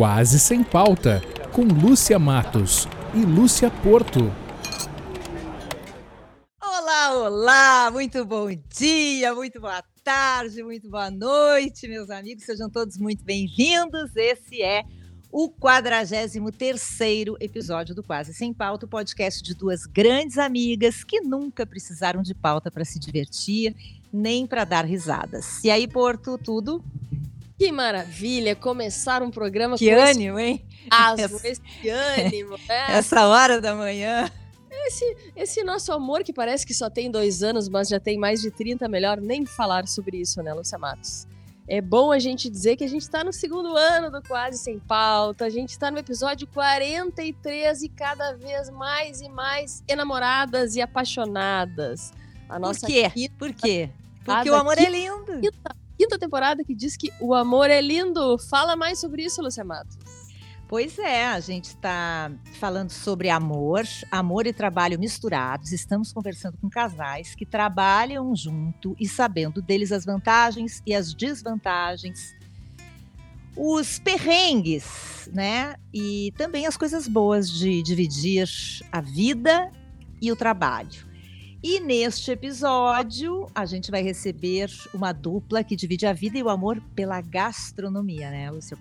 Quase Sem Pauta, com Lúcia Matos e Lúcia Porto. Olá, olá! Muito bom dia, muito boa tarde, muito boa noite, meus amigos. Sejam todos muito bem-vindos. Esse é o 43º episódio do Quase Sem Pauta, o podcast de duas grandes amigas que nunca precisaram de pauta para se divertir, nem para dar risadas. E aí, Porto, tudo? Que maravilha começar um programa que ânimo, esse... hein? Asmo, esse ânimo, né? Essa hora da manhã. Esse, esse nosso amor que parece que só tem dois anos, mas já tem mais de 30, melhor nem falar sobre isso, né, Lúcia Matos? É bom a gente dizer que a gente está no segundo ano do Quase Sem Pauta, a gente está no episódio 43 e cada vez mais e mais enamoradas e apaixonadas. A nossa Por quê? Quinta... Por quê? Porque o amor é lindo. Quinta quinta temporada que diz que o amor é lindo. Fala mais sobre isso, Lúcia Matos. Pois é, a gente está falando sobre amor, amor e trabalho misturados. Estamos conversando com casais que trabalham junto e sabendo deles as vantagens e as desvantagens, os perrengues, né? E também as coisas boas de dividir a vida e o trabalho. E neste episódio, a gente vai receber uma dupla que divide a vida e o amor pela gastronomia, né, Lúcia?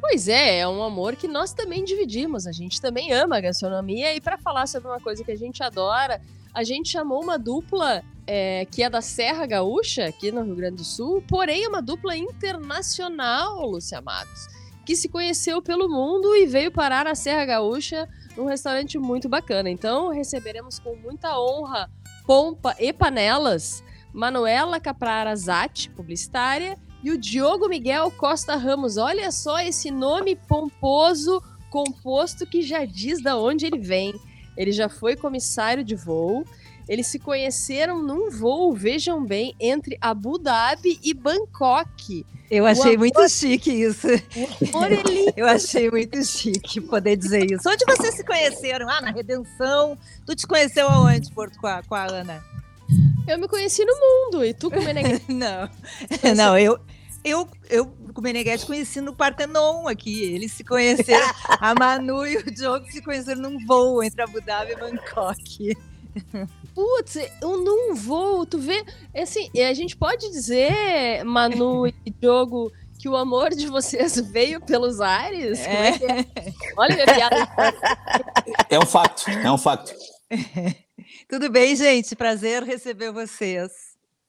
Pois é, é um amor que nós também dividimos. A gente também ama a gastronomia. E para falar sobre uma coisa que a gente adora, a gente chamou uma dupla é, que é da Serra Gaúcha, aqui no Rio Grande do Sul, porém é uma dupla internacional, Lúcia Matos, que se conheceu pelo mundo e veio parar na Serra Gaúcha num restaurante muito bacana. Então, receberemos com muita honra, pompa e panelas Manuela Caprara Zatti, publicitária, e o Diogo Miguel Costa Ramos. Olha só esse nome pomposo, composto que já diz da onde ele vem. Ele já foi comissário de voo. Eles se conheceram num voo, vejam bem, entre Abu Dhabi e Bangkok. Eu achei amor... muito chique isso. Eu achei muito chique poder dizer isso. Onde vocês se conheceram? Ah, na Redenção. Tu te conheceu aonde, Porto, com a, com a Ana? Eu me conheci no mundo. E tu com o Meneghetti? não. Não, eu, eu, eu com o Meneghetti conheci no Partenon aqui. Eles se conheceram. a Manu e o Diogo se conheceram num voo entre Abu Dhabi e Bangkok. Putz, eu não vou. Tu vê, é assim, a gente pode dizer, Manu e Diogo, que o amor de vocês veio pelos ares? É. É é? Olha minha piada. É um facto, é um facto. Tudo bem, gente? Prazer receber vocês.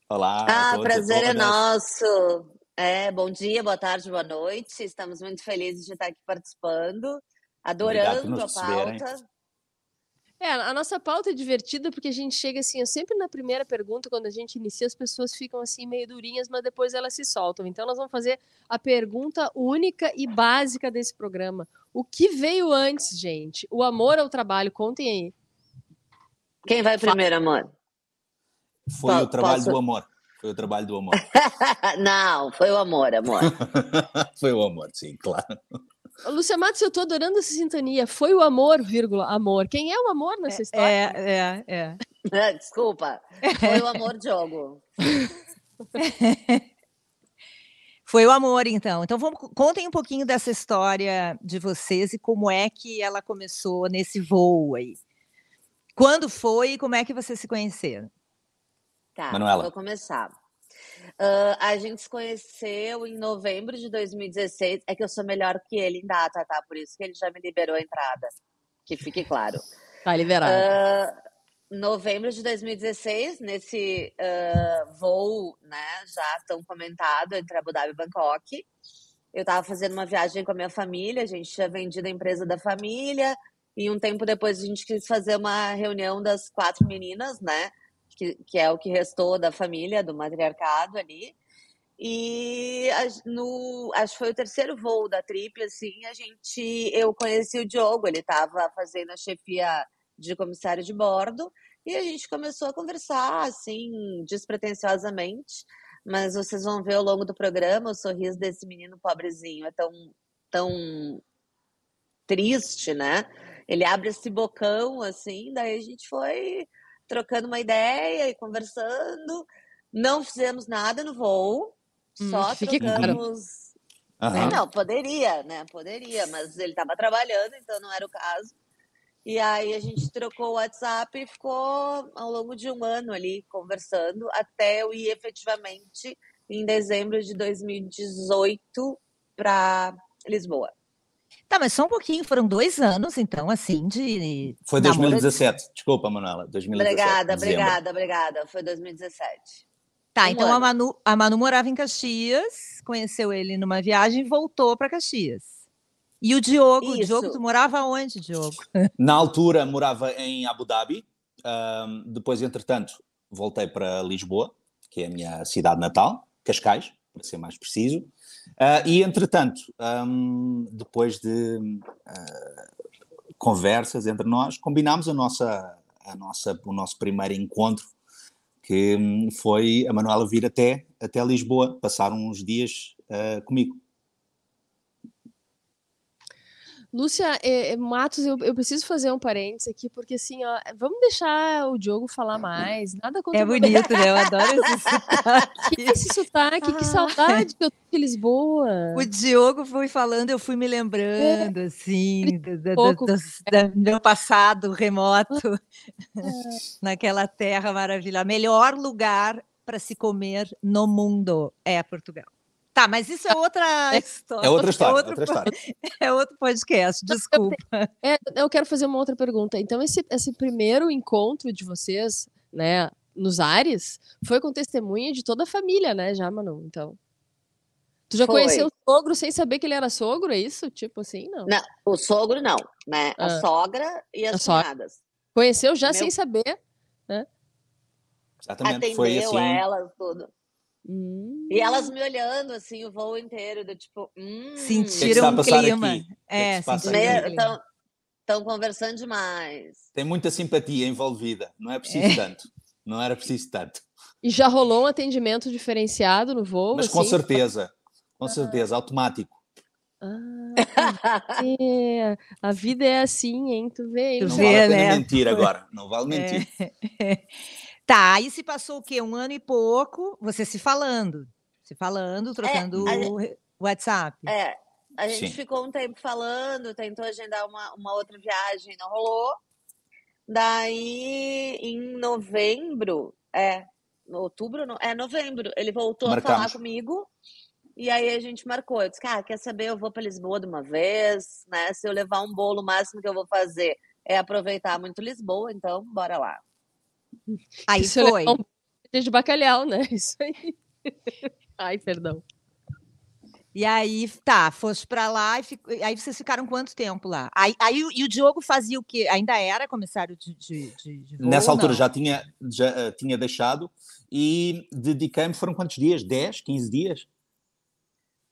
Olá. Ah, prazer é nosso. É, bom dia, boa tarde, boa noite. Estamos muito felizes de estar aqui participando, adorando a pauta. É, a nossa pauta é divertida porque a gente chega assim, eu sempre na primeira pergunta, quando a gente inicia, as pessoas ficam assim meio durinhas, mas depois elas se soltam. Então nós vamos fazer a pergunta única e básica desse programa. O que veio antes, gente? O amor ao trabalho? Contem aí. Quem vai primeiro, amor? Foi o trabalho Posso... do amor. Foi o trabalho do amor. Não, foi o amor, amor. foi o amor, sim, claro. Lúcia Matos, eu tô adorando essa sintonia. Foi o amor, vírgula, amor. Quem é o amor nessa é, história? É, é, é. Desculpa. Foi o amor, Diogo. Foi o amor, então. Então, vamos, contem um pouquinho dessa história de vocês e como é que ela começou nesse voo aí. Quando foi e como é que vocês se conheceram? Tá, Manuela. vou começar. Uh, a gente se conheceu em novembro de 2016. É que eu sou melhor que ele em data, tá? Por isso que ele já me liberou a entrada. Que fique claro. Tá liberado. Uh, novembro de 2016, nesse uh, voo, né, já tão comentado entre Abu Dhabi e Bangkok. Eu estava fazendo uma viagem com a minha família, a gente tinha vendido a empresa da família, e um tempo depois a gente quis fazer uma reunião das quatro meninas, né? Que, que é o que restou da família, do matriarcado ali. E no, acho que foi o terceiro voo da trip, assim, a gente, eu conheci o Diogo, ele estava fazendo a chefia de comissário de bordo, e a gente começou a conversar, assim, despretensiosamente, mas vocês vão ver ao longo do programa o sorriso desse menino pobrezinho, é tão, tão triste, né? Ele abre esse bocão, assim, daí a gente foi trocando uma ideia e conversando. Não fizemos nada no voo, hum, só trocamos. Claro. Uhum. Não, poderia, né? Poderia, mas ele estava trabalhando, então não era o caso. E aí a gente trocou o WhatsApp e ficou ao longo de um ano ali conversando até eu ir efetivamente em dezembro de 2018 para Lisboa. Tá, mas só um pouquinho, foram dois anos, então, assim, de. Foi 2017, de... desculpa, Manuela. 2017, obrigada, dezembro. obrigada, obrigada. Foi 2017. Tá, um então a Manu, a Manu morava em Caxias, conheceu ele numa viagem e voltou para Caxias. E o Diogo, o Diogo, tu morava onde, Diogo? Na altura morava em Abu Dhabi, um, depois, entretanto, voltei para Lisboa, que é a minha cidade natal, Cascais, para ser mais preciso. Uh, e, entretanto, um, depois de uh, conversas entre nós, combinámos a nossa, a nossa, o nosso primeiro encontro, que um, foi a Manuela vir até, até Lisboa, passar uns dias uh, comigo. Lúcia, é, é, Matos, eu, eu, preciso fazer um parênteses aqui, porque assim, ó, vamos deixar o Diogo falar mais. Nada contra É bonito, né? Eu adoro esse sotaque. que esse sotaque, que saudade que eu tenho de Lisboa. O Diogo foi falando, eu fui me lembrando, é. assim, do, do, do, do, meu passado remoto, é. naquela terra maravilhosa. Melhor lugar para se comer no mundo é Portugal. Tá, mas isso é outra história. É outra história. É outro, outra história. é outro podcast, desculpa. É, eu quero fazer uma outra pergunta. Então, esse, esse primeiro encontro de vocês, né, nos ares, foi com testemunha de toda a família, né, já, Manu? Então. Tu já foi. conheceu o sogro sem saber que ele era sogro, é isso? Tipo assim, não? Não, o sogro não, né? A ah. sogra e as cunhadas. Conheceu já Meu... sem saber, né? Exatamente, Atendeu foi assim. elas, tudo. Hum. E elas me olhando assim o voo inteiro, do tipo, hum, sentiram um clima. É, estão conversando demais. Tem muita simpatia envolvida, não é preciso é. tanto. Não era preciso tanto. E já rolou um atendimento diferenciado no voo? Mas assim? com certeza, com certeza, automático. Ah, é. A vida é assim, hein? Tu vê, tu não vê, vale né? mentir agora, não vale mentir. É. Tá, aí se passou o quê? Um ano e pouco, você se falando, se falando, trocando é, gente, WhatsApp. É, a gente Sim. ficou um tempo falando, tentou agendar uma, uma outra viagem, não rolou. Daí, em novembro, é, outubro, não, é novembro, ele voltou Marcamos. a falar comigo. E aí a gente marcou. Eu disse, cara, quer saber? Eu vou para Lisboa de uma vez, né? Se eu levar um bolo, o máximo que eu vou fazer é aproveitar muito Lisboa, então bora lá. Aí Isso é foi. É um de bacalhau, né? Isso aí. Ai, perdão. E aí, tá, foste para lá e fico, aí vocês ficaram quanto tempo lá? Aí, aí e o Diogo fazia o quê? Ainda era comissário de, de, de, de voo, Nessa altura já tinha, já uh, tinha deixado e dediquei-me, foram quantos dias? 10, 15 dias?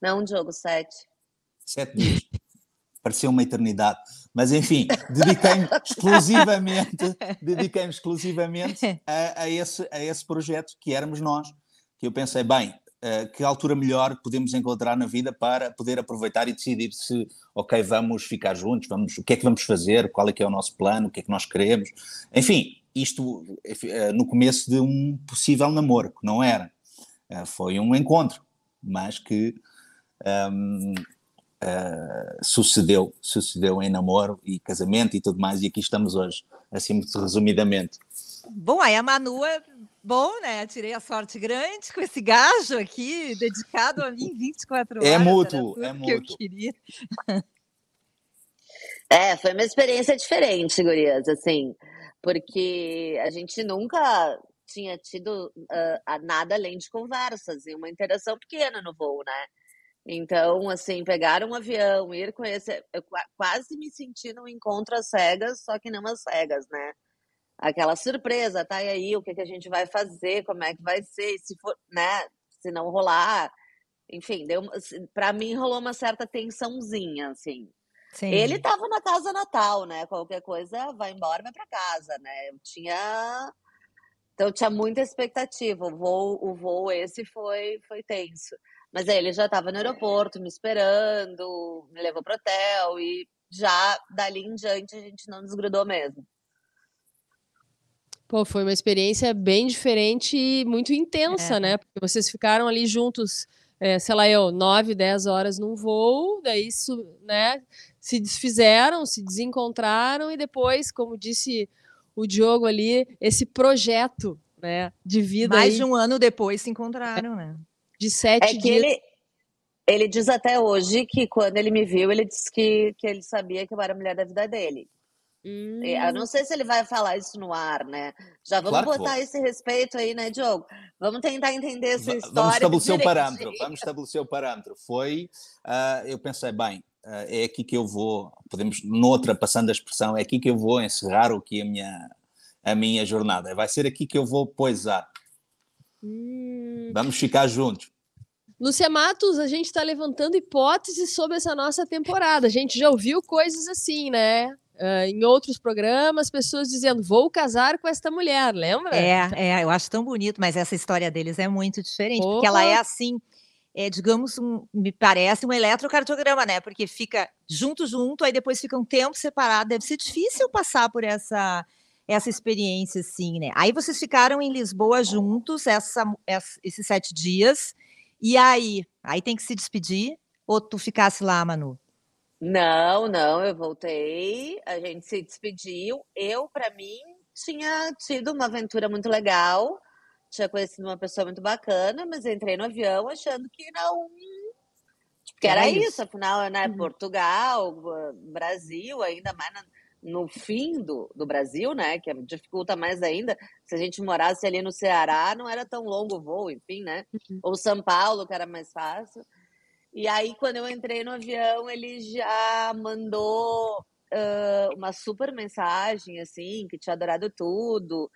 Não, Diogo, sete. Sete dias parecia uma eternidade. Mas enfim, dediquei-me exclusivamente, dediquei exclusivamente a, a, esse, a esse projeto que éramos nós, que eu pensei, bem, uh, que altura melhor podemos encontrar na vida para poder aproveitar e decidir se, ok, vamos ficar juntos, vamos, o que é que vamos fazer, qual é que é o nosso plano, o que é que nós queremos. Enfim, isto uh, no começo de um possível namoro, que não era. Uh, foi um encontro, mas que um, ehm, uh, sucedeu, sucedeu em namoro e casamento e tudo mais, e aqui estamos hoje, assim muito resumidamente. Bom, aí a Manu é bom, né? Tirei a sorte grande com esse gajo aqui, dedicado a mim 24 é horas. É mútuo, é mútuo. Que eu queria. É, foi uma experiência diferente, gurias, assim, porque a gente nunca tinha tido uh, nada além de conversas e uma interação pequena no voo, né? Então, assim, pegar um avião, ir conhecer. Eu quase me senti num encontro às cegas, só que não às cegas, né? Aquela surpresa, tá? E aí, o que, que a gente vai fazer? Como é que vai ser? Se for, né? Se não rolar. Enfim, deu, pra mim rolou uma certa tensãozinha, assim. Sim. Ele tava na casa natal, né? Qualquer coisa, vai embora, vai para casa, né? Eu tinha. Então, tinha muita expectativa. O voo, o voo esse foi, foi tenso. Mas aí ele já estava no aeroporto me esperando, me levou pro hotel e já dali em diante a gente não desgrudou mesmo. Pô, foi uma experiência bem diferente e muito intensa, é. né? Porque vocês ficaram ali juntos é, sei lá, eu, 9, 10 horas num voo, daí isso, né, se desfizeram, se desencontraram e depois, como disse o Diogo ali, esse projeto, né, de vida Mais aí, de um ano depois se encontraram, né? de sete É que dias. ele, ele diz até hoje que quando ele me viu, ele disse que, que ele sabia que eu era a mulher da vida dele. Hum, E Eu não sei se ele vai falar isso no ar, né? Já vamos Claro botar esse respeito aí, né, Diogo? Vamos tentar entender essa Va- história. Vamos estabelecer o parâmetro. Vamos estabelecer o parâmetro. Foi, ah, eu pensei, bem, é aqui que eu vou, podemos, noutra, passando a expressão, é aqui que eu vou encerrar aqui a minha, a minha jornada. Vai ser aqui que eu vou poisar. hum. Vamos ficar juntos. Lúcia Matos, a gente está levantando hipóteses sobre essa nossa temporada. A gente já ouviu coisas assim, né? Ah, em outros programas, pessoas dizendo: vou casar com esta mulher, lembra? É, é, eu acho tão bonito, mas essa história deles é muito diferente, porque ela é assim, é, digamos, um- me parece um eletrocardiograma, né? Porque fica junto, junto, aí depois fica um tempo separado. Deve ser difícil passar por essa essa experiência, assim, né? Aí vocês ficaram em Lisboa juntos, essa, essa- esses sete dias, e aí? Aí tem que se despedir? Ou tu ficasse lá, Manu? Não, não, eu voltei, a gente se despediu. Eu, para mim, tinha tido uma aventura muito legal, tinha conhecido uma pessoa muito bacana, mas entrei no avião achando que não. Que Era era isso. isso, afinal, né? Uhum. Portugal, Brasil, ainda mais no fim do, do Brasil, né? Que dificulta mais ainda. Se a gente morasse ali no Ceará, não era tão longo o voo, enfim, né? Ou São Paulo, que era mais fácil. E aí, quando eu entrei no avião, ele já mandou ah, uma super mensagem, assim, que tinha adorado tudo.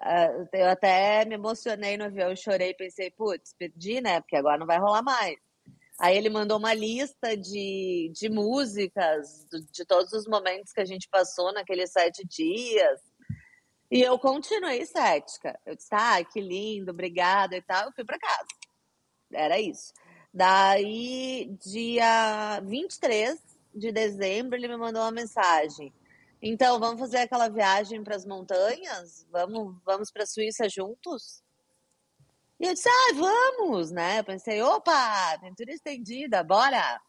Ah, eu até me emocionei no avião, chorei, pensei, putz, perdi, né? Porque agora não vai rolar mais. Aí ele mandou uma lista de, de músicas de todos os momentos que a gente passou naqueles sete dias. E eu continuei cética. Eu disse, ah, que lindo, obrigada e tal. Eu fui para casa. Era isso. Daí, dia 23 de dezembro, ele me mandou uma mensagem. Então, vamos fazer aquela viagem para as montanhas? Vamos, vamos para a Suíça juntos? E eu disse, ah, vamos, né? Eu pensei, opa, aventura estendida, bora!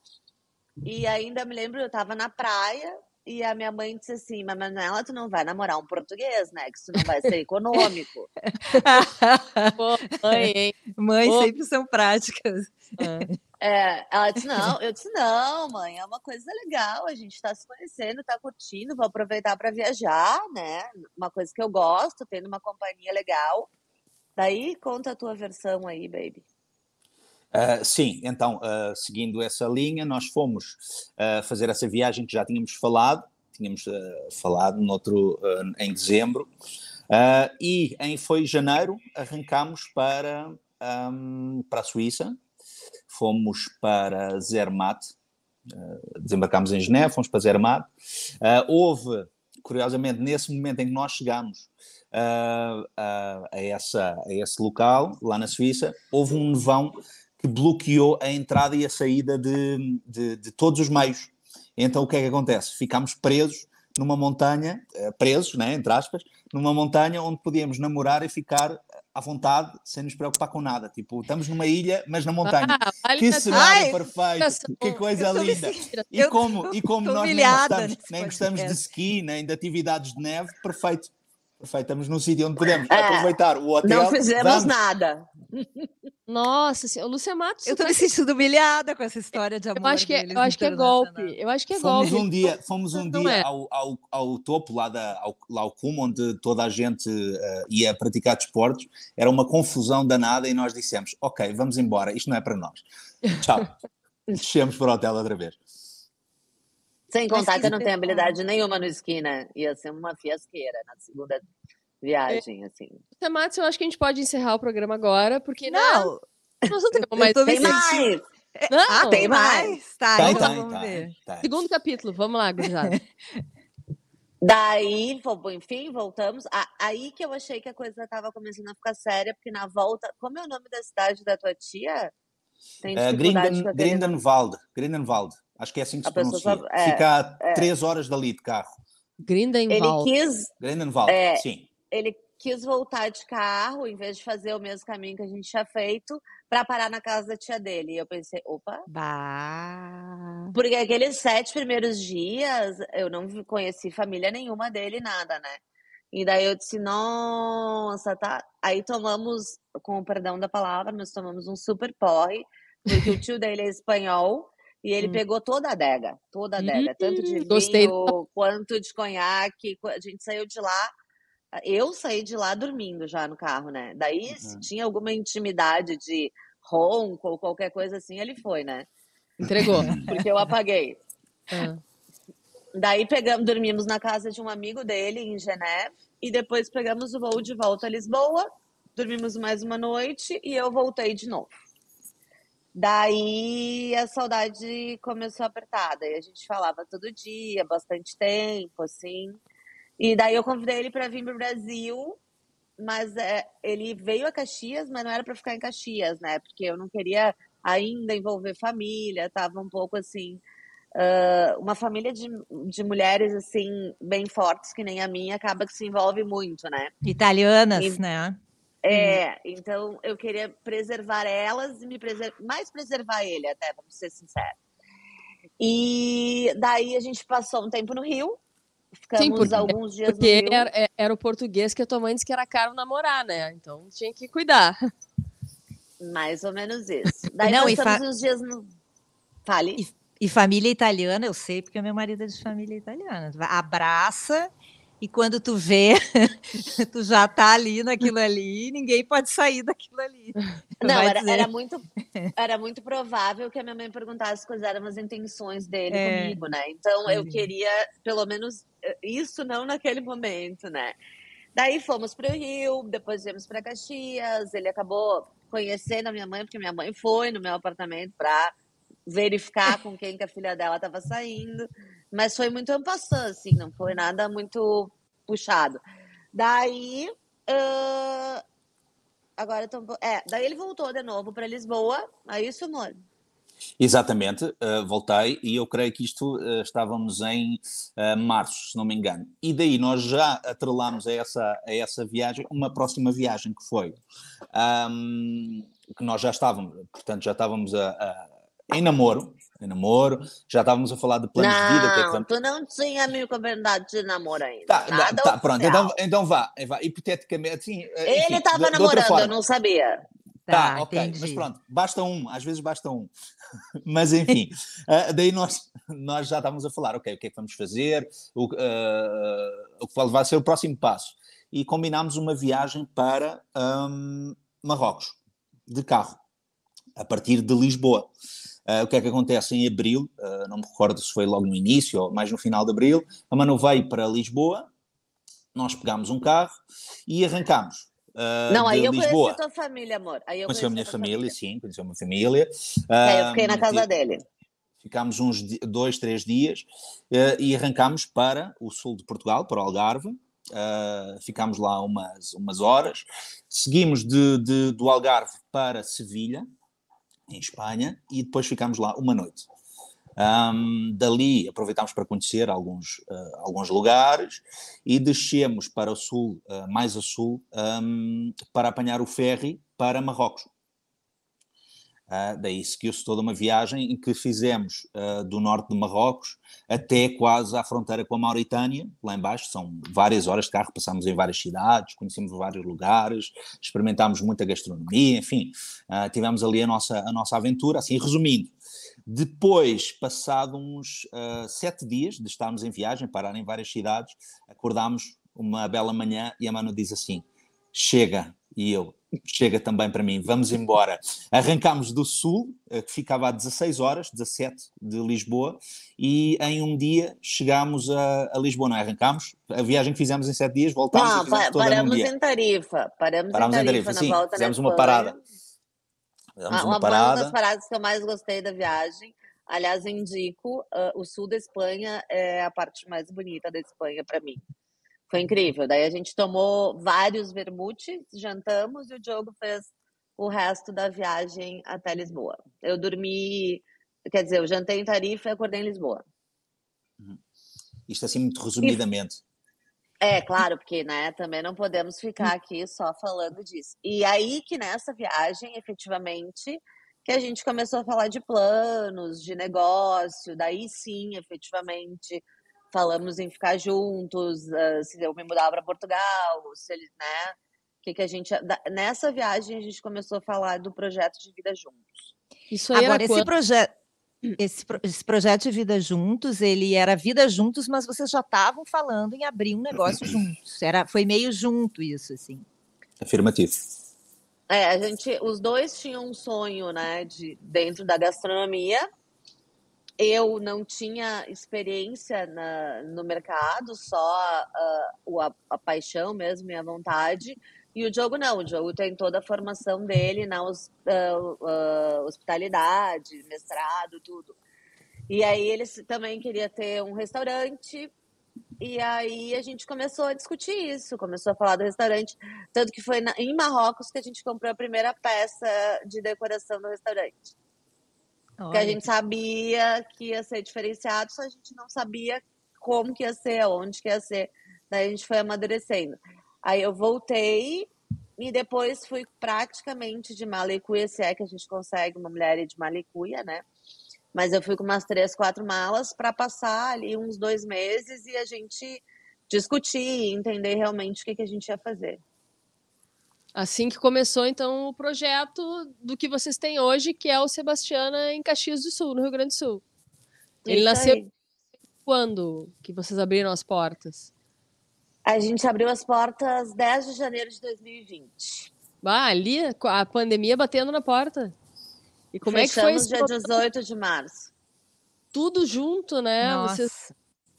E ainda me lembro, eu estava na praia e a minha mãe disse assim, mas Manuela, tu não vai namorar um português, né? Que isso não vai ser econômico. Pô, mãe, hein? Sempre são práticas. É, ela disse, não, eu disse, não, mãe, é uma coisa legal, a gente tá se conhecendo, tá curtindo, vou aproveitar para viajar, né? Uma coisa que eu gosto, tendo uma companhia legal. Daí, conta a tua versão aí, baby. Uh, sim, então, uh, seguindo essa linha, nós fomos uh, fazer essa viagem que já tínhamos falado, tínhamos falado noutro, em dezembro, e em foi janeiro arrancámos para, um, para a Suíça, fomos para Zermatt, uh, desembarcámos em Geneve, fomos para Zermatt. Uh, houve, curiosamente, nesse momento em que nós chegámos a, a, essa, a esse local, lá na Suíça, houve um nevão que bloqueou a entrada e a saída de, de, de todos os meios. Então o que é que acontece? Ficámos presos numa montanha, uh, presos, né, entre aspas, numa montanha onde podíamos namorar e ficar à vontade, sem nos preocupar com nada. Tipo, estamos numa ilha, mas na montanha. Ah, que cenário Ai, perfeito! Que coisa linda! E como, e como nós nem gostamos, nem gostamos de ski, nem de atividades de neve, perfeito. Perfeito, estamos num sítio onde podemos É, aproveitar o hotel. Não fizemos vamos. nada. Nossa, senhora, Lúcia Matos. Eu tô me sentindo humilhada com essa história de amor Eu acho que, é- deles eu acho que é golpe. Eu acho que é Fomos golpe. um dia, fomos um Não dia é. ao, ao, ao topo, lá, da, ao, lá ao cume, onde toda a gente eh, ia praticar desportos. Era uma confusão danada e nós dissemos, ok, vamos embora, isto não é para nós. Tchau. Descemos para o hotel outra vez. Sem contar que eu não tenho habilidade nenhuma no esqui, né? Ia ser uma fiasqueira na segunda viagem, assim. Lúcia Matos, eu acho que a gente pode encerrar o programa agora, porque né, Não, nós não temos mais. Tem mais! Não, Ah, tem mais. Tá, Tem, então tem, vamos tem, ver. tem. Segundo capítulo, vamos lá, gurizada. Daí, enfim, voltamos. Aí que eu achei que a coisa tava começando a ficar séria, porque na volta. Como é o nome da cidade da tua tia? Tem dificuldade Grinden. Grindenwald, Grindenwald, acho que é assim que se pronuncia. só- é, Fica a três horas dali de carro. Ele Grindenwald. quis Grindenwald, É. sim. Ele quis voltar de carro, em vez de fazer o mesmo caminho que a gente tinha feito, para parar na casa da tia dele. E eu pensei, opa. Bah. Porque aqueles sete primeiros dias eu não conheci família nenhuma dele, nada, né? E daí eu disse, nossa, tá. Aí tomamos, com o perdão da palavra, nós tomamos um super porre, porque o tio dele é espanhol. E ele hum. pegou toda a adega, toda a adega, hum, tanto de gostei. vinho quanto de conhaque. A gente saiu de lá eu saí de lá dormindo já no carro, né? Daí, uhum. se tinha alguma intimidade de ronco ou qualquer coisa assim, ele foi, né? Entregou. Porque eu apaguei. Uhum. Daí pegamos, dormimos na casa de um amigo dele em Geneve e depois pegamos o voo de volta a Lisboa, dormimos mais uma noite e eu voltei de novo. Daí a saudade começou apertada e a gente falava todo dia, bastante tempo, assim. E daí eu convidei ele para vir para o Brasil, mas é, ele veio a Caxias, mas não era para ficar em Caxias, né? Porque eu não queria ainda envolver família, tava um pouco assim. Uh, uma família de, de mulheres assim bem fortes que nem a minha acaba que se envolve muito, né? Italianas, e, né? É, então eu queria preservar elas e me mais preservar ele até, vamos ser sinceros. E daí a gente passou um tempo no Rio, Ficamos Sim, porque, alguns dias porque era, é, era, o português que a tua mãe disse que era caro namorar, né? Então tinha que cuidar. Mais ou menos isso. Daí Não, passamos fa... uns dias no. Fale. E, e, família italiana, eu sei, porque meu marido é de família italiana. Abraça e quando tu vê, tu já tá ali naquilo ali, ninguém pode sair daquilo ali. Não, era, era, muito, era muito provável que a minha mãe perguntasse quais eram as intenções dele é. comigo, né? Então eu queria, pelo menos, isso não naquele momento, né? Daí fomos para o Rio, depois viemos para Caxias. Ele acabou conhecendo a minha mãe, porque minha mãe foi no meu apartamento para verificar com quem que a filha dela estava saindo. Mas foi muito ampassando, assim, não foi nada muito puxado. Daí. Uh, agora tô, É, daí ele voltou de novo para Lisboa. É isso, amor? Exatamente, uh, voltei e eu creio que isto uh, estávamos em uh, março, se não me engano. E daí nós já atrelámos a essa, a essa viagem uma próxima viagem que foi um, que nós já estávamos, portanto, já estávamos a, a, em namoro, em namoro, já estávamos a falar de planos não, de vida. Que é que... tu não tinha me combinado de namoro ainda. Tá, Nada tá pronto, então, então vá, vá, hipoteticamente, sim. Eh, Ele estava namorando, eu não sabia. Tá, tá ok, entendi. mas pronto, basta um, às vezes basta um. mas enfim, uh, daí nós, nós já estávamos a falar, ok, o que é que vamos fazer, o, uh, o que vai ser o próximo passo. E combinámos uma viagem para um, Marrocos, de carro, a partir de Lisboa. Uh, o que é que acontece em abril? Uh, não me recordo se foi logo no início ou mais no final de abril. A Manu veio para Lisboa, nós pegámos um carro e arrancámos. Uh, não, aí eu Lisboa. conheci a tua família, amor. Aí eu conheci a minha família, família, sim, conheci a minha família. eu fiquei na casa dele. Ficámos uns dois, três dias e arrancámos para o sul de Portugal, para o Algarve. ficámos lá umas, umas horas. Seguimos de, de, do Algarve para Sevilha, em Espanha, e depois ficámos lá uma noite. Um, dali aproveitámos para conhecer alguns, uh, alguns lugares e descemos para o sul, uh, mais a sul, um, para apanhar o ferry para Marrocos. Uh, daí seguiu-se toda uma viagem em que fizemos do norte de Marrocos até quase à fronteira com a Mauritânia, lá embaixo, são várias horas de carro, passámos em várias cidades, conhecemos vários lugares, experimentámos muita gastronomia, enfim, tivemos ali a nossa, a nossa aventura, assim, resumindo. Depois, passado uns sete dias de estarmos em viagem, parar em várias cidades, acordámos uma bela manhã e a Manu diz assim, chega, e eu, chega também para mim, vamos embora. Arrancámos do sul, eh, que ficava a 16 horas, 17 de Lisboa, e em um dia chegámos a, a Lisboa, não é? Arrancámos, a viagem que fizemos em sete dias, voltámos não, e pa, paramos em Tarifa, paramos, paramos em Tarifa, em tarifa sim, fizemos uma parada. Fizemos ah, uma, uma, parada. das paradas que eu mais gostei da viagem, aliás, indico, uh, o sul da Espanha é a parte mais bonita da Espanha para mim. Foi incrível. Daí a gente tomou vários vermutes, jantamos e o Diogo fez o resto da viagem até Lisboa. Eu dormi, quer dizer, eu jantei em Tarifa e acordei em Lisboa. Uhum. Isto assim muito resumidamente. É, claro, porque, né, também não podemos ficar aqui só falando disso. E aí que nessa viagem, efetivamente, que a gente começou a falar de planos, de negócio, daí sim, efetivamente, falamos em ficar juntos, uh, se eu me mudar para Portugal, se ele, né, que que a gente nessa viagem a gente começou a falar do projeto de vida juntos. Isso aí Agora esse projeto esse, esse, projeto de Vida Juntos, ele era Vida Juntos, mas vocês já estavam falando em abrir um negócio juntos. Era, foi meio junto isso, assim. Afirmativo. É, a gente, os dois tinham um sonho, né, de dentro da gastronomia. Eu não tinha experiência na, no mercado, só uh, a, a paixão mesmo e a vontade. E o Diogo não, o Diogo tem toda a formação dele na uh, uh, hospitalidade, mestrado, tudo. E aí ele também queria ter um restaurante, e aí a gente começou a discutir isso, começou a falar do restaurante, tanto que foi na, em Marrocos que a gente comprou a primeira peça de decoração do restaurante. Porque a gente sabia que ia ser diferenciado, só a gente não sabia como que ia ser, onde que ia ser. Daí a gente foi amadurecendo. Aí eu voltei e depois fui praticamente de malicuia, se é que a gente consegue uma mulher de malicuia, né? Mas eu fui com umas três, quatro malas para passar ali uns dois meses e a gente discutir, entender realmente o que, que a gente ia fazer. Assim que começou, então, o projeto do que vocês têm hoje, que é o Sebastiana em Caxias do Sul, no Rio Grande do Sul. Ele Isso nasceu aí. quando que vocês abriram as portas? A gente abriu as portas 10 de janeiro de 2020. Ah, ali a pandemia batendo na porta. E como Fechamos é que foi dia 18 de março. Tudo junto, né? Nossa. Vocês,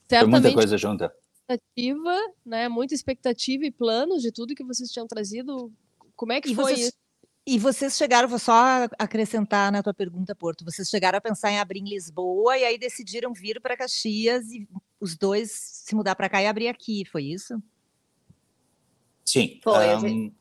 foi muita coisa junta. Expectativa, né? Muita expectativa e planos de tudo que vocês tinham trazido. Como é que e foi vocês, isso? E vocês chegaram, vou só acrescentar na tua pergunta, Porto, vocês chegaram a pensar em abrir em Lisboa e aí decidiram vir para Caxias e os dois se mudar para cá e abrir aqui, foi isso? Sim. Foi. Um,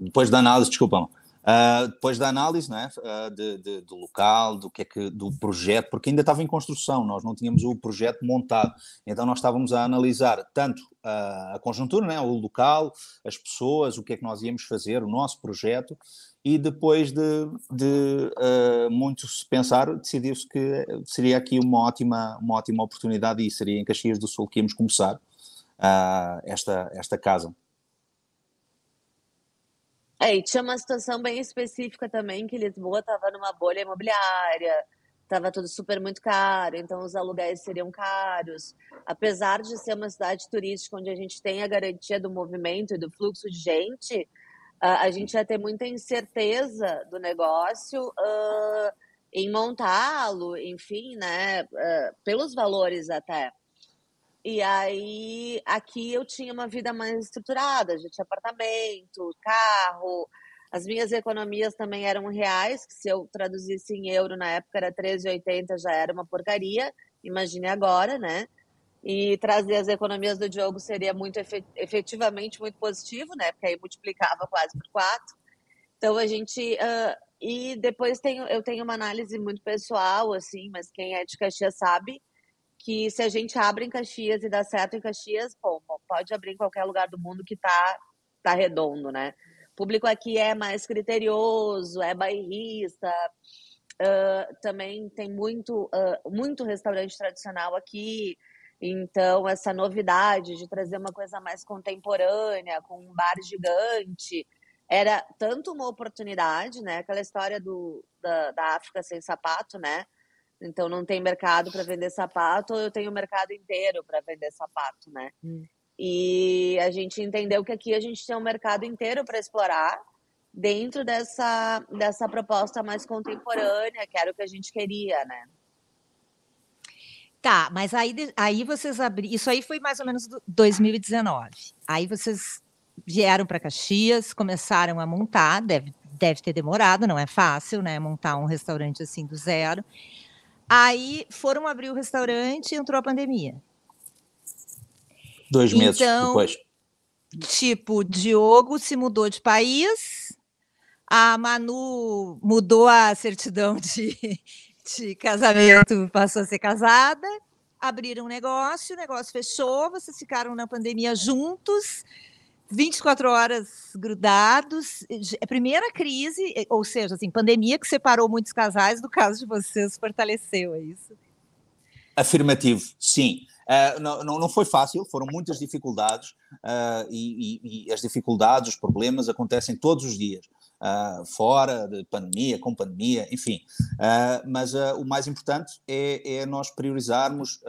depois da análise, desculpam, Uh, depois da análise né, uh, de, de, do local, do que é que do projeto, porque ainda estava em construção, nós não tínhamos o projeto montado, então nós estávamos a analisar tanto uh, a conjuntura, né, o local, as pessoas, o que é que nós íamos fazer, o nosso projeto, e depois de, de muito se pensar, decidiu-se que seria aqui uma ótima, uma ótima oportunidade e seria em Caxias do Sul que íamos começar esta, esta casa. É, e tinha uma situação bem específica também, que Lisboa estava numa bolha imobiliária, estava tudo super muito caro, então os aluguéis seriam caros. Apesar de ser uma cidade turística onde a gente tem a garantia do movimento e do fluxo de gente, a gente ia ter muita incerteza do negócio uh, em montá-lo, enfim, né, uh, pelos valores até. E aí, aqui eu tinha uma vida mais estruturada, já tinha apartamento, carro. As minhas economias também eram reais, que se eu traduzisse em euro na época era 13,80, já era uma porcaria. Imagine agora, né? E trazer as economias do Diogo seria muito efetivamente muito positivo, né? Porque aí multiplicava quase por quatro. Então a gente. Uh, e depois tenho, eu tenho uma análise muito pessoal, assim, mas quem é de Caxias sabe que se a gente abre em Caxias e dá certo em Caxias, bom, pode abrir em qualquer lugar do mundo que tá, tá redondo, né? O público aqui é mais criterioso, é bairrista, uh, também tem muito, uh, muito restaurante tradicional aqui, então essa novidade de trazer uma coisa mais contemporânea, com um bar gigante, era tanto uma oportunidade, né? Aquela história do, da, da África sem sapato, né? Então não tem mercado para vender sapato, eu tenho o mercado inteiro para vender sapato, né? Hum. E a gente entendeu que aqui a gente tem um mercado inteiro para explorar dentro dessa, dessa proposta mais contemporânea, que era o que a gente queria, né? Tá, mas aí, aí vocês abriram. Isso aí foi mais ou menos 2019. Aí vocês vieram para Caxias, começaram a montar, deve, deve ter demorado, não é fácil, né? Montar um restaurante assim do zero. Aí foram abrir o restaurante e entrou a pandemia. Dois meses então, depois. Tipo, Diogo se mudou de país, a Manu mudou a certidão de, de casamento, passou a ser casada, abriram um negócio, o negócio fechou, vocês ficaram na pandemia juntos, 24 horas grudados. A primeira crise, ou seja, assim, pandemia que separou muitos casais, do caso de vocês, fortaleceu, é isso? Afirmativo, sim. Uh, não, não, foi fácil, foram muitas dificuldades uh, e, e, e, as dificuldades, os problemas acontecem todos os dias, uh, fora de pandemia, com pandemia, enfim. mas o mais importante é, é nós priorizarmos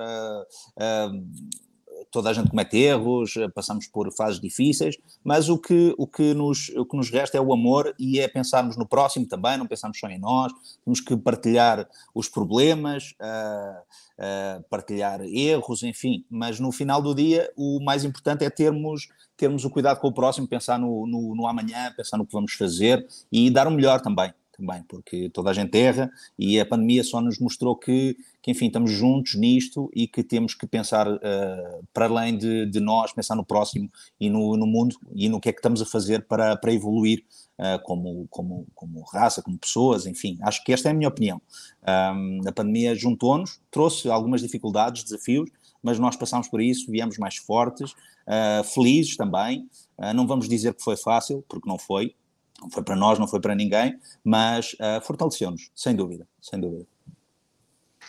toda a gente comete erros, eh, passamos por fases difíceis, mas o que, o, que nos, o que nos resta é o amor e é pensarmos no próximo também, não pensarmos só em nós, temos que partilhar os problemas, uh, uh, partilhar erros, enfim, mas no final do dia o mais importante é termos, termos o cuidado com o próximo, pensar no, no, no amanhã, pensar no que vamos fazer e dar o melhor também também, porque toda a gente erra e a pandemia só nos mostrou que, que enfim, estamos juntos nisto e que temos que pensar uh, para além de, de, nós, pensar no próximo e no, no, mundo e no que é que estamos a fazer para, para evoluir uh, como, como, como raça, como pessoas, enfim, acho que esta é a minha opinião. Um, a pandemia juntou-nos, trouxe algumas dificuldades, desafios, mas nós passámos por isso, viemos mais fortes, uh, felizes também. não vamos dizer que foi fácil, porque não foi, não foi para nós, não foi para ninguém, mas uh, fortaleceu-nos, sem dúvida, sem dúvida.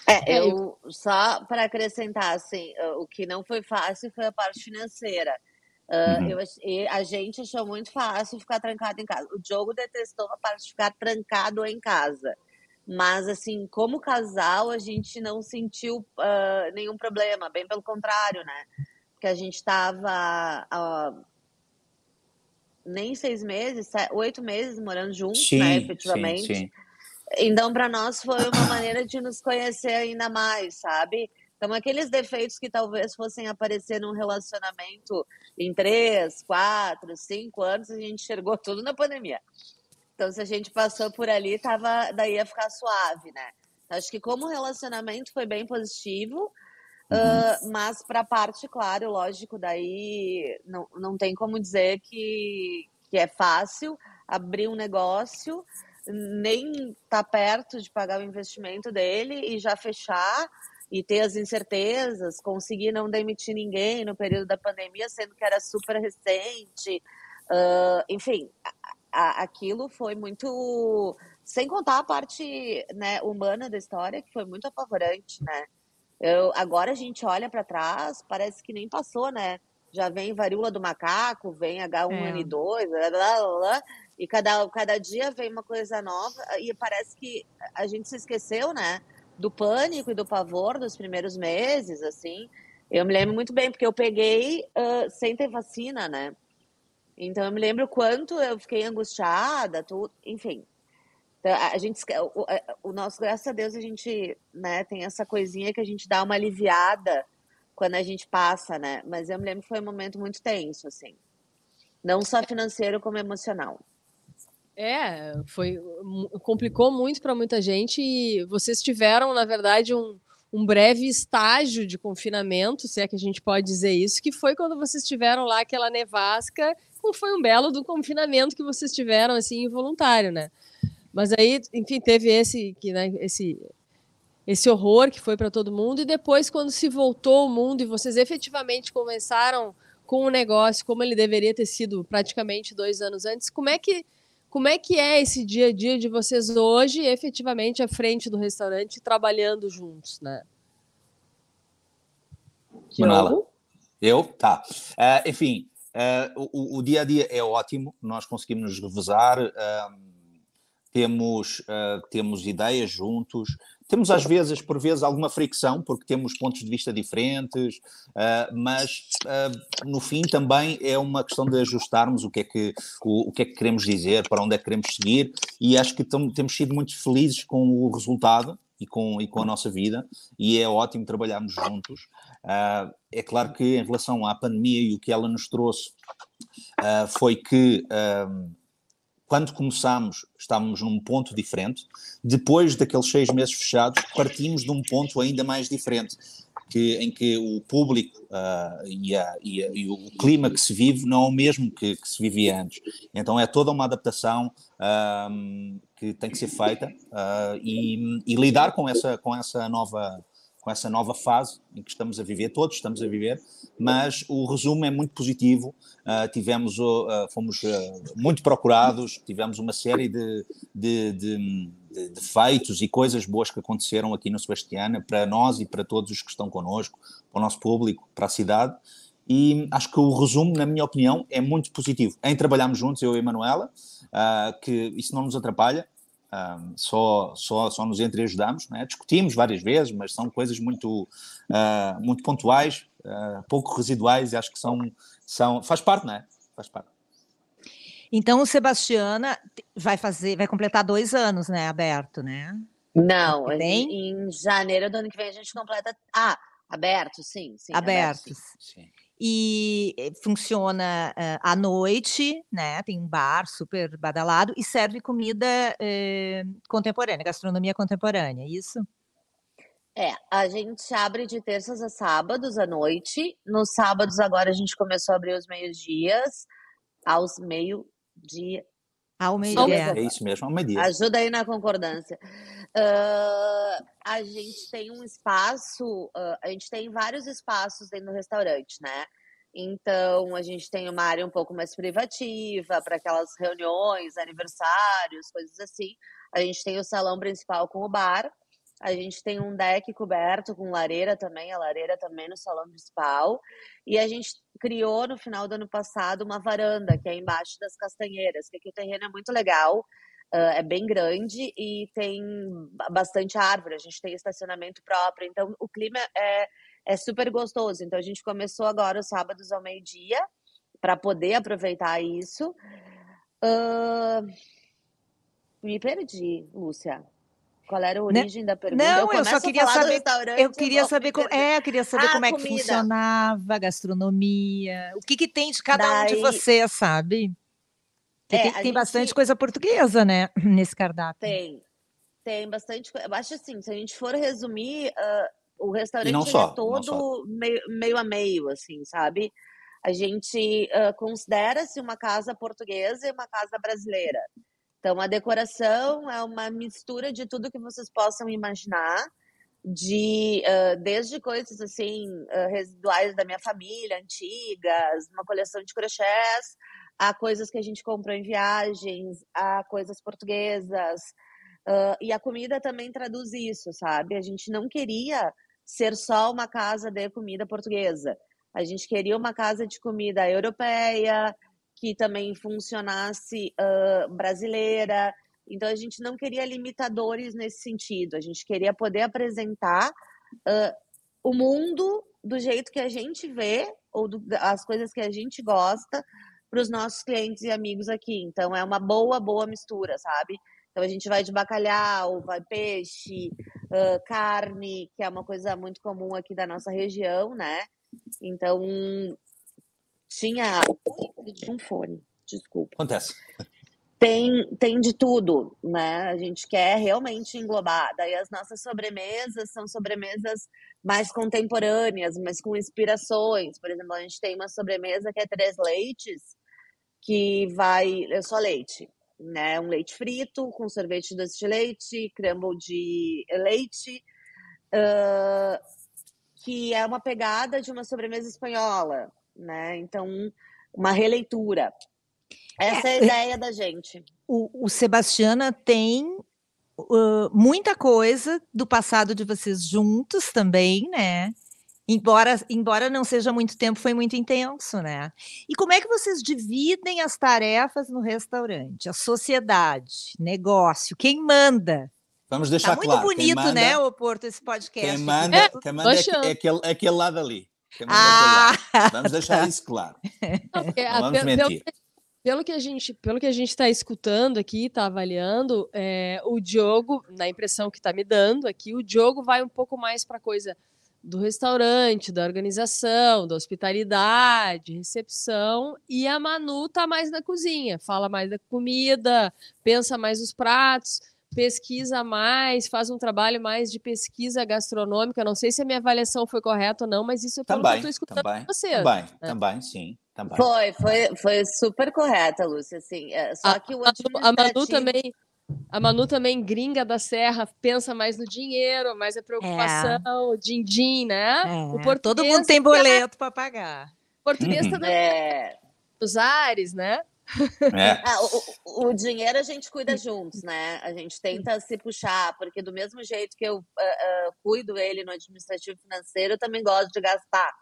É, eu só para acrescentar, assim, o que não foi fácil foi a parte financeira. Uh, uhum. eu, a gente achou muito fácil ficar trancado em casa. O Diogo detestou a parte de ficar trancado em casa. Mas, assim, como casal, a gente não sentiu uh, nenhum problema, bem pelo contrário, né? Porque a gente estava uh, nem seis meses, oito meses morando juntos, sim, né, efetivamente. Sim, sim. Então, para nós foi uma maneira de nos conhecer ainda mais, sabe? Então, aqueles defeitos que talvez fossem aparecer num relacionamento em três, quatro, cinco anos, a gente enxergou tudo na pandemia. Então, se a gente passou por ali, tava, daí ia ficar suave, né? Acho que como relacionamento foi bem positivo, Uhum. Uh, mas para a parte, claro, lógico, daí não, não tem como dizer que, que é fácil abrir um negócio, nem tá perto de pagar o investimento dele e já fechar e ter as incertezas, conseguir não demitir ninguém no período da pandemia, sendo que era super recente. Uh, enfim, a, a, aquilo foi muito. Sem contar a parte né, humana da história, que foi muito apavorante, né? Eu, agora a gente olha para trás, parece que nem passou, né? Já vem varíola do macaco, vem H1N2, é. blá, blá, blá, e cada, cada dia vem uma coisa nova, e parece que a gente se esqueceu, né? Do pânico e do pavor dos primeiros meses, assim. Eu me lembro muito bem, porque eu peguei uh, sem ter vacina, né? Então eu me lembro quanto eu fiquei angustiada, tudo, enfim. Então, a gente, o, o, nosso, graças a Deus, a gente né, tem essa coisinha que a gente dá uma aliviada quando a gente passa, né? Mas eu me lembro que foi um momento muito tenso, assim. Não só financeiro, como emocional. É, foi complicou muito para muita gente e vocês tiveram, na verdade, um, um breve estágio de confinamento, se é que a gente pode dizer isso, que foi quando vocês tiveram lá aquela nevasca, como foi um belo do confinamento que vocês tiveram assim involuntário, né? Mas aí, enfim, teve esse, que, né, esse, esse horror que foi para todo mundo, e depois, quando se voltou o mundo e vocês efetivamente começaram com o negócio como ele deveria ter sido praticamente dois anos antes, como é que, como é, que é esse dia a dia de vocês hoje, efetivamente, à frente do restaurante, trabalhando juntos, né? Manala. Eu? Tá. Uh, enfim, uh, o, o, dia a dia é ótimo, nós conseguimos nos revezar. Uh, temos, uh, temos ideias juntos, temos às vezes, por vezes, alguma fricção, porque temos pontos de vista diferentes, uh, mas uh, no fim também é uma questão de ajustarmos o que, é que, o, o que é que queremos dizer, para onde é que queremos seguir, e acho que temos sido muito felizes com o resultado e com, e com a nossa vida, e é ótimo trabalharmos juntos. É claro que em relação à pandemia e o que ela nos trouxe, foi que quando começámos, estávamos num ponto diferente. Depois daqueles seis meses fechados, partimos de um ponto ainda mais diferente, que, em que o público uh, e, a, e, a, e, o clima que se vive não é o mesmo que, que se vivia antes. Então é toda uma adaptação uh, que tem que ser feita uh, e, e, lidar com essa, com essa nova com essa nova fase em que estamos a viver, todos estamos a viver, mas o resumo é muito positivo. Uh, tivemos, uh, fomos uh, muito procurados, tivemos uma série de, de, de, de, feitos e coisas boas que aconteceram aqui no Sebastiana, para nós e para todos os que estão connosco, para o nosso público, para a cidade. E acho que o resumo, na minha opinião, é muito positivo. Em trabalharmos juntos, eu e a Manuela, que isso não nos atrapalha, um, só, só, só nos entreajudamos, né? discutimos várias vezes, mas são coisas muito, uh, muito pontuais, uh, pouco residuais e acho que são, são. faz parte, não é? Faz parte. Então o Sebastiana vai fazer, vai completar dois anos, né? Aberto, né? Não, em, em janeiro do ano que vem a gente completa. Ah, aberto, sim, sim. Abertos. Aberto, sim. sim e eh, funciona uh, à noite, né? Tem um bar super badalado e serve comida uh, contemporânea, gastronomia contemporânea, é isso? É, a gente abre de terças a sábados à noite. Nos sábados agora a gente começou a abrir os meios-dias, aos meio-dia. Ao meio-dia. É isso mesmo, ao meio-dia. Ajuda aí na concordância. Uh, a gente tem um espaço, uh, a gente tem vários espaços dentro do restaurante, né? Então, a gente tem uma área um pouco mais privativa para aquelas reuniões, aniversários, coisas assim. A gente tem o salão principal com o bar. A gente tem um deck coberto com lareira também, a lareira também no salão principal. E a gente criou no final do ano passado uma varanda, que é embaixo das castanheiras, que aqui o terreno é muito legal, uh, é bem grande e tem bastante árvore. A gente tem estacionamento próprio, então o clima é, é super gostoso. Então a gente começou agora os sábados ao meio-dia para poder aproveitar isso. Uh... Me perdi, Lúcia. Qual era a né, origem da pergunta? Não, eu, eu só queria saber. Eu queria saber como, é, eu queria saber ah, como é que funcionava a gastronomia. O que, que tem de cada Daí... um de vocês, sabe? É, tem, tem gente... bastante coisa portuguesa, né? Nesse cardápio. Tem. Tem bastante coisa. Eu acho assim, se a gente for resumir, uh, o restaurante só, é todo meio, meio a meio, assim, sabe? A gente uh, considera-se uma casa portuguesa e uma casa brasileira. Então, a decoração é uma mistura de tudo que vocês possam imaginar, de uh, desde coisas assim uh, residuais da minha família, antigas, uma coleção de crochês, a coisas que a gente comprou em viagens, a coisas portuguesas. Uh, e a comida também traduz isso, sabe? A gente não queria ser só uma casa de comida portuguesa. A gente queria uma casa de comida europeia, que também funcionasse uh, brasileira. Então, a gente não queria limitadores nesse sentido. A gente queria poder apresentar uh, o mundo do jeito que a gente vê, ou do, as coisas que a gente gosta, para os nossos clientes e amigos aqui. Então, é uma boa, boa mistura, sabe? Então, a gente vai de bacalhau, vai peixe, uh, carne, que é uma coisa muito comum aqui da nossa região, né? Então, tinha de um fone, desculpa. Acontece. Tem, tem de tudo, né? A gente quer realmente englobar. Daí as nossas sobremesas são sobremesas mais contemporâneas, mas com inspirações. Por exemplo, a gente tem uma sobremesa que é três leites, que vai. É só leite, né? Um leite frito com sorvete doce de leite, crumble de leite, uh, que é uma pegada de uma sobremesa espanhola, né? Então, uma releitura. Essa é, é a ideia da gente. O, o Sebastiana tem uh, muita coisa do passado de vocês juntos também, né? Embora, embora não seja muito tempo, foi muito intenso, né? E como é que vocês dividem as tarefas no restaurante? A sociedade, negócio, quem manda? Vamos deixar tá claro. muito bonito, manda, né, o Porto, esse podcast. Quem manda, é, quem manda é, é, aquele, é aquele lado ali. Ah. Vamos deixar isso claro. Não, Não vamos mentir. Pelo que a gente, pelo que a gente está escutando aqui, está avaliando, é, o Diogo, na impressão que está me dando aqui, o Diogo vai um pouco mais para coisa do restaurante, da organização, da hospitalidade, recepção, e a Manu tá mais na cozinha, fala mais da comida, pensa mais os pratos pesquisa mais, faz um trabalho mais de pesquisa gastronômica. Não sei se a minha avaliação foi correta ou não, mas isso é pelo também, que eu estou escutando também, você. Também, né? também, sim. Também. Foi, foi, foi super correta, Lúcia. Assim, é, só a, que o a Manu também A Manu também, gringa da Serra, pensa mais no dinheiro, mais a preocupação, é. din-din, né? É. O português, Todo mundo tem boleto para pagar. O português uhum. tá é. nos ares, né? É. Ah, o, o, dinheiro a gente cuida juntos, né? A gente tenta se puxar, porque do mesmo jeito que eu uh, uh, cuido ele no administrativo financeiro, eu também gosto de gastar.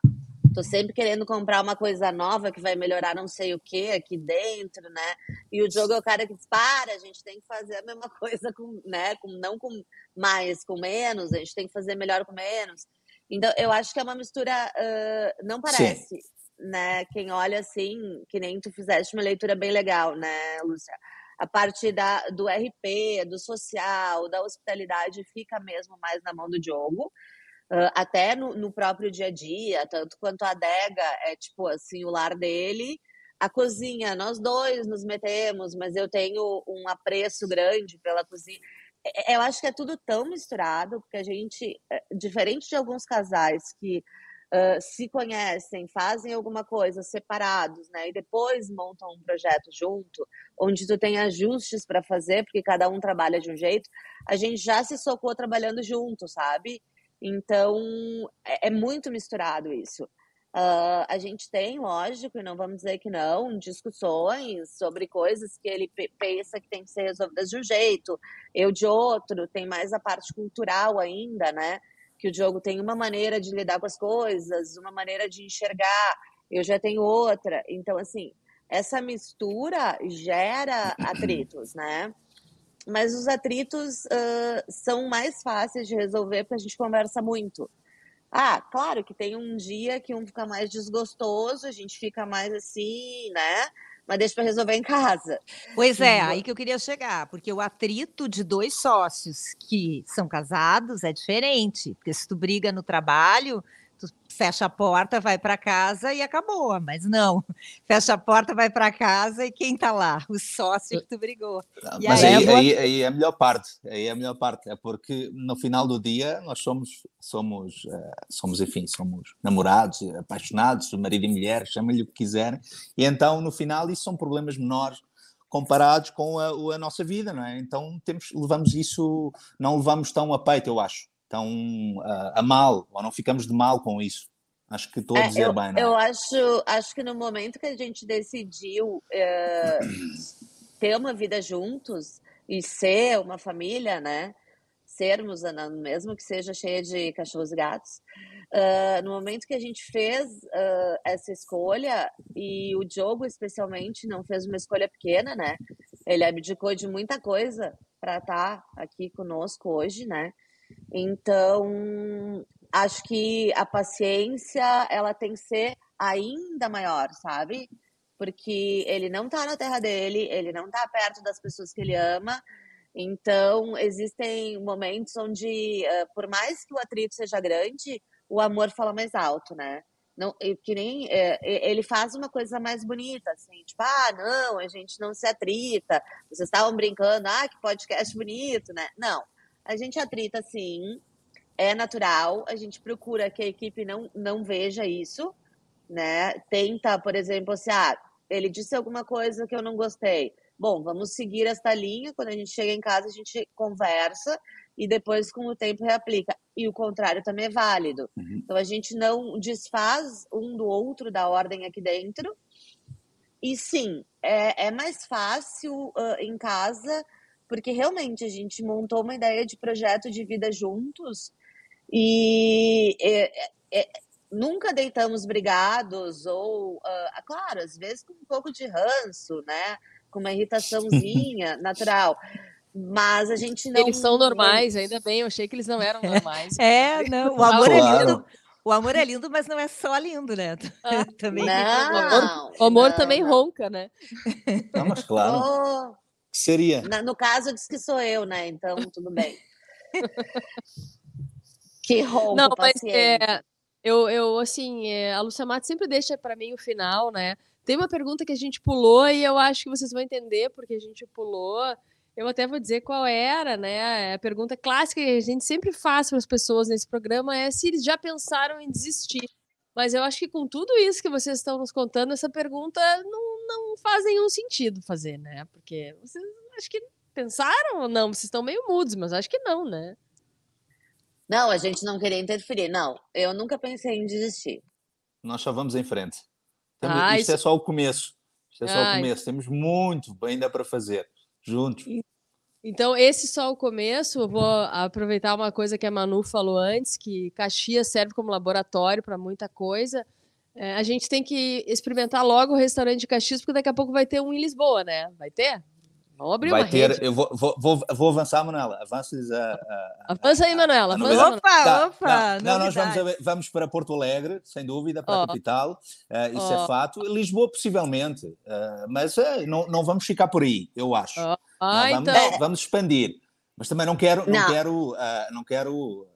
Tô sempre querendo comprar uma coisa nova que vai melhorar não sei o que aqui dentro, né? E o jogo é o cara que diz, para, a gente tem que fazer a mesma coisa com, né? Com, não com mais, com menos, a gente tem que fazer melhor com menos. Então, eu acho que é uma mistura, uh, não parece, Sim né? Quem olha assim, que nem tu fizeste uma leitura bem legal, né, Lúcia? A parte da, do RP, do social, da hospitalidade fica mesmo mais na mão do Diogo. Uh, até no, no, próprio dia a dia, tanto quanto a adega é tipo assim, o lar dele. A cozinha, nós dois nos metemos, mas eu tenho um apreço grande pela cozinha. É, eu acho que é tudo tão misturado, porque a gente, é, diferente de alguns casais que uh, se conhecem, fazem alguma coisa separados, né? E depois montam um projeto junto, onde tu tem ajustes para fazer, porque cada um trabalha de um jeito. A gente já se socou trabalhando junto, sabe? Então é, é muito misturado isso. Uh, a gente tem, lógico, e não vamos dizer que não, discussões sobre coisas que ele pensa que tem que ser resolvidas de um jeito, eu de outro, tem mais a parte cultural ainda, né? Que o Diogo tem uma maneira de lidar com as coisas, uma maneira de enxergar, eu já tenho outra. Então, assim, essa mistura gera atritos, né? Mas os atritos uh, são mais fáceis de resolver porque a gente conversa muito. Ah, claro que tem um dia que um fica mais desgostoso, a gente fica mais assim, né? Mas deixa para resolver em casa. Pois é, aí que eu queria chegar, porque o atrito de dois sócios que são casados é diferente, porque se tu briga no trabalho, tu fecha a porta, vai para casa e acabou. Mas não, fecha a porta, vai para casa e quem está lá? O sócio que tu brigou. Não, mas aí, aí, aí, aí, é a melhor parte, aí é a melhor parte, é porque no final do dia nós somos, somos, uh, somos enfim, somos namorados, apaixonados, marido e mulher, chamem-lhe o que quiserem, e então no final isso são problemas menores comparados com a, a, nossa vida, não é? Então temos, levamos isso, não levamos tão a peito, eu acho tão uh, a mal, ou não ficamos de mal com isso. Acho que estou a é, dizer eu, bem, não é? Eu acho, acho que no momento que a gente decidiu uh, ter uma vida juntos e ser uma família, né? Sermos, mesmo que seja cheia de cachorros e gatos, uh, no momento que a gente fez uh, essa escolha, e o Diogo especialmente não fez uma escolha pequena, né? Ele abdicou de muita coisa para estar tá aqui conosco hoje, né? Então, acho que a paciência ela tem que ser ainda maior, sabe? Porque ele não tá na terra dele, ele não tá perto das pessoas que ele ama. Então, existem momentos onde, por mais que o atrito seja grande, o amor fala mais alto, né? Não, que nem é, ele faz uma coisa mais bonita, assim, tipo, ah, não, a gente não se atrita, vocês estavam brincando, ah, que podcast bonito, né? Não, a gente atrita sim, é natural, a gente procura que a equipe não, não veja isso, né? Tenta, por exemplo, assim, ah, ele disse alguma coisa que eu não gostei. Bom, vamos seguir esta linha. Quando a gente chega em casa, a gente conversa e depois, com o tempo, reaplica. E o contrário também é válido. Uhum. Então, a gente não desfaz um do outro da ordem aqui dentro. E sim, é, é mais fácil uh, em casa porque realmente a gente montou uma ideia de projeto de vida juntos e é, é, nunca deitamos brigados ou, uh, claro, às vezes com um pouco de ranço, né? Com uma irritaçãozinha natural. Mas a gente não. Eles são normais, não... ainda bem, eu achei que eles não eram normais. É, não, o amor claro. é lindo. O amor é lindo, mas não é só lindo, né? Ah, também não, o amor, o amor não, também não. ronca, né? Não, mas claro. Oh, Seria. Na, no caso, diz que sou eu, né? Então, tudo bem. que roubo, Não, mas é, eu, eu, assim, é, a Lúcia Matos sempre deixa para mim o final, né? Tem uma pergunta que a gente pulou e eu acho que vocês vão entender porque a gente pulou. Eu até vou dizer qual era, né? A pergunta clássica que a gente sempre faz para as pessoas nesse programa é se eles já pensaram em desistir. Mas eu acho que com tudo isso que vocês estão nos contando, essa pergunta não, não faz nenhum sentido fazer, né? Porque vocês acho que pensaram ou não? Vocês estão meio mudos, mas acho que não, né? Não, a gente não queria interferir. Não, eu nunca pensei em desistir. Nós só vamos em frente. Temos, ah, isto isso... é só o começo. Isto é só ah, o começo. Temos muito ainda para fazer juntos. Então, esse só o começo. Eu vou aproveitar uma coisa que a Manu falou antes, que Caxias serve como laboratório para muita coisa. É, a gente tem que experimentar logo o restaurante de Caxias, porque daqui a pouco vai ter um em Lisboa, né? Vai ter? Vamos abrir vai uma ter, rede. Eu vou, vou, vou, vou avançar, Manuela. Avança, a, a, Avança aí, Manuela. Avança, opa, tá, opa. Não, não nós vamos, vamos para Porto Alegre, sem dúvida, para oh. a capital. Uh, isso oh. é fato. Lisboa, possivelmente. Uh, mas uh, não, não vamos ficar por aí, eu acho. Oh. Ah, não, vamos, então... vamos expandir. Mas também não quero, não, não quero, não quero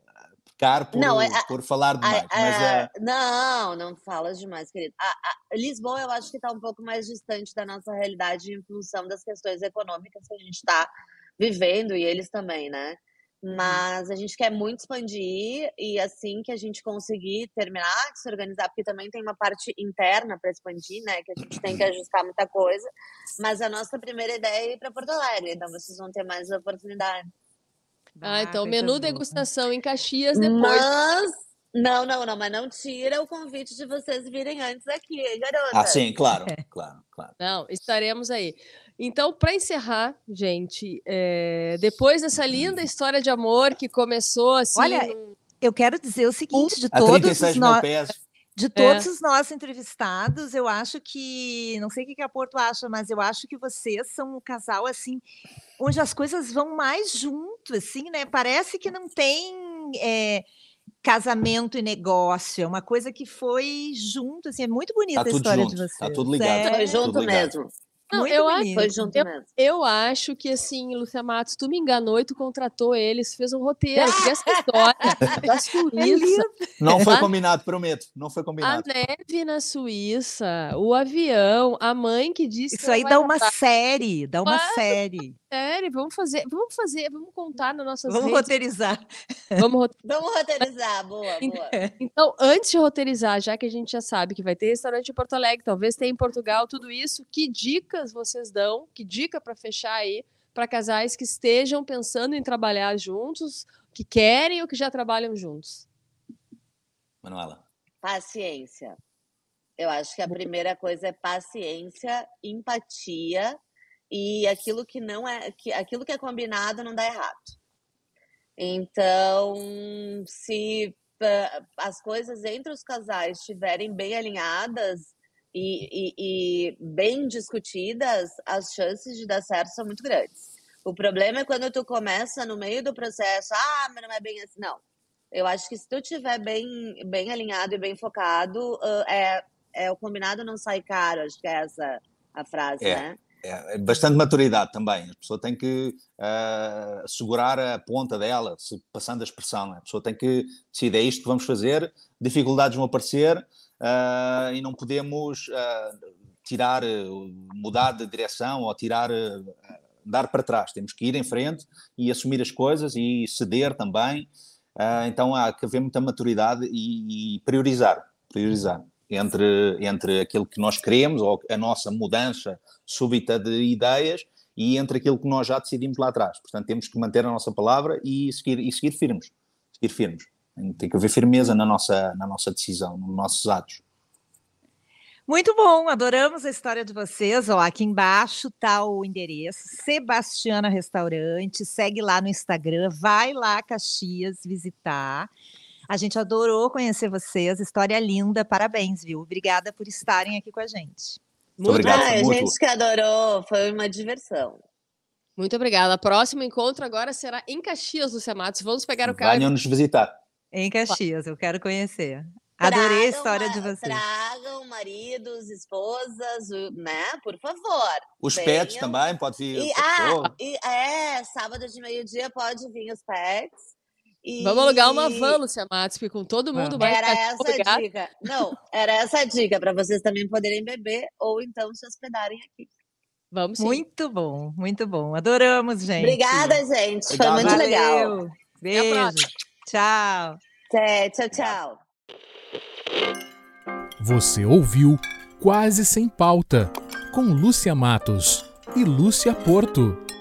pecar por, não, a, por falar demais. A, mas, a, não, não falas demais, querido. Lisboa eu acho que está um pouco mais distante da nossa realidade em função das questões econômicas que a gente está vivendo e eles também, né? Uhum. Mas a gente quer muito expandir e assim que a gente conseguir terminar de se organizar, porque também tem uma parte interna para expandir, né? Que a gente tem que ajustar muita coisa. Mas a nossa primeira ideia é ir para Porto Alegre, então vocês vão ter mais oportunidade. Ah, então menu degustação em Caxias depois. Mas não, não, não, mas não tira o convite de vocês virem antes aqui, hein, garota? Ah, sim, claro, claro, claro. Não, estaremos aí. Então, para encerrar, gente, é, depois dessa linda história de amor que começou assim. Olha, eu quero dizer o seguinte: de todos os nossos. De todos é. os nossos entrevistados, eu acho que, não sei o que a Porto acha, mas eu acho que vocês são um casal assim, onde as coisas vão mais junto, assim, né? Parece que não tem é, casamento e negócio, é uma coisa que foi junto, assim, é muito bonita tá a história junto, de vocês. Tá tudo ligado. É, foi junto mesmo. Não, eu acho, foi junto eu, mesmo. eu acho que assim, Lúcia Matos, tu me enganou e tu contratou eles, fez um roteiro, essa história da Suíça. Não foi combinado, prometo, não foi combinado. A neve na Suíça, o avião, a mãe que disse Isso aí dá uma série, dá uma série. Série, vamos fazer, vamos fazer, vamos contar nas nossas Vamos redes. roteirizar. Vamos, rot... vamos roteirizar, boa, boa. Então, antes de roteirizar, já que a gente já sabe que vai ter restaurante em Porto Alegre, talvez tenha em Portugal, tudo isso, que dicas dicas vocês dão? Que dica para fechar aí para casais que estejam pensando em trabalhar juntos, que querem ou que já trabalham juntos? Manuela. Paciência. Eu acho que a primeira coisa é paciência, empatia e aquilo que não é, que aquilo que é combinado não dá errado. Então, se uh, as coisas entre os casais estiverem bem alinhadas, e, e, e bem discutidas, as chances de dar certo são muito grandes. O problema é quando tu começa no meio do processo, ah, mas não é bem assim. Não. Eu acho que se tu estiver bem, bem alinhado e bem focado, uh, é, é o combinado não sai caro, acho que é essa a frase, é, né? É, é bastante maturidade também. A pessoa tem que uh, segurar a ponta dela, se, passando a expressão. A pessoa tem que decidir, é isto que vamos fazer, dificuldades vão aparecer, uh, e não podemos uh, tirar, mudar de direção ou tirar, dar para trás. Temos que ir em frente e assumir as coisas e ceder também. Então há que haver muita maturidade e, e, priorizar, priorizar entre, entre aquilo que nós queremos ou a nossa mudança súbita de ideias e entre aquilo que nós já decidimos lá atrás. Portanto, temos que manter a nossa palavra e seguir, e seguir firmes. Seguir firmes. Tem que haver firmeza na nossa, na nossa decisão, nos nossos atos. Muito bom, adoramos a história de vocês. Ó, aqui embaixo está o endereço, Sebastiana Restaurante. Segue lá no Instagram, vai lá, Caxias, visitar. A gente adorou conhecer vocês, história linda, parabéns, viu? Obrigada por estarem aqui com a gente. Muito obrigado. Ah, a gente que adorou, foi uma diversão. Muito obrigada. Próximo encontro agora será em Caxias, Lúcia Matos. Vamos pegar o carro. Venham nos visitar. Em Caxias, eu quero conhecer. Adorei tragam, a história de vocês. Tragam maridos, esposas, né? Por favor. Os venham. pets também, pode vir. E, ah, e, é, sábado de meio-dia pode vir os pets. E... Vamos alugar uma van, Lucia Matos, porque com todo mundo vai Era essa a dica. Não, era essa a dica, para vocês também poderem beber ou então se hospedarem aqui. Vamos sim. Muito bom, muito bom. Adoramos, gente. Obrigada, gente. Foi muito Valeu. legal. Beijo. Tchau. É, tchau, tchau. Você ouviu Quase Sem Pauta, com Lúcia Matos e Lúcia Porto.